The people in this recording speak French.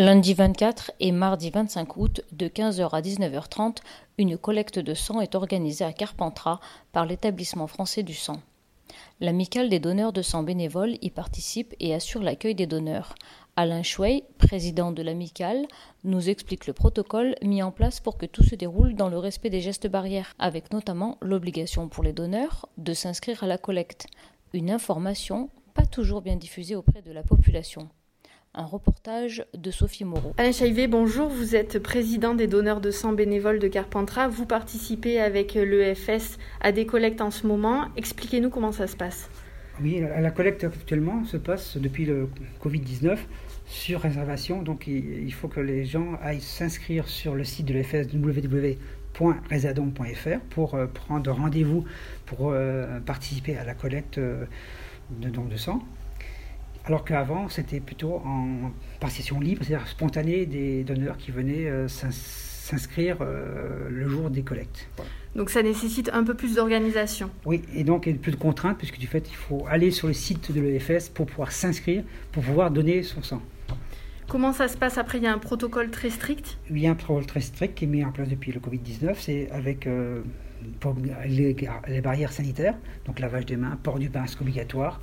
Lundi 24 et mardi 25 août, de 15h à 19h30, une collecte de sang est organisée à Carpentras par l'établissement français du sang. L'amicale des donneurs de sang bénévoles y participe et assure l'accueil des donneurs. Alain Chouey, président de l'amicale, nous explique le protocole mis en place pour que tout se déroule dans le respect des gestes barrières, avec notamment l'obligation pour les donneurs de s'inscrire à la collecte, une information pas toujours bien diffusée auprès de la population. Un reportage de Sophie Moreau. Alain Chaivet, bonjour. Vous êtes président des donneurs de sang bénévoles de Carpentras. Vous participez avec l'EFS à des collectes en ce moment. Expliquez-nous comment ça se passe. Oui, la collecte actuellement se passe depuis le Covid-19 sur réservation. Donc il faut que les gens aillent s'inscrire sur le site de l'EFS www.resadon.fr pour euh, prendre rendez-vous pour euh, participer à la collecte euh, de dons de sang. Alors qu'avant, c'était plutôt en partition libre, c'est-à-dire spontanée des donneurs qui venaient euh, s'inscrire euh, le jour des collectes. Donc ça nécessite un peu plus d'organisation. Oui, et donc il y a plus de contraintes, puisque du fait, il faut aller sur le site de l'EFS pour pouvoir s'inscrire, pour pouvoir donner son sang. Comment ça se passe après? Il y a un protocole très strict? Il y a un protocole très strict qui est mis en place depuis le Covid-19. C'est avec euh, les, les, barrières sanitaires, donc lavage des mains, port du masque obligatoire,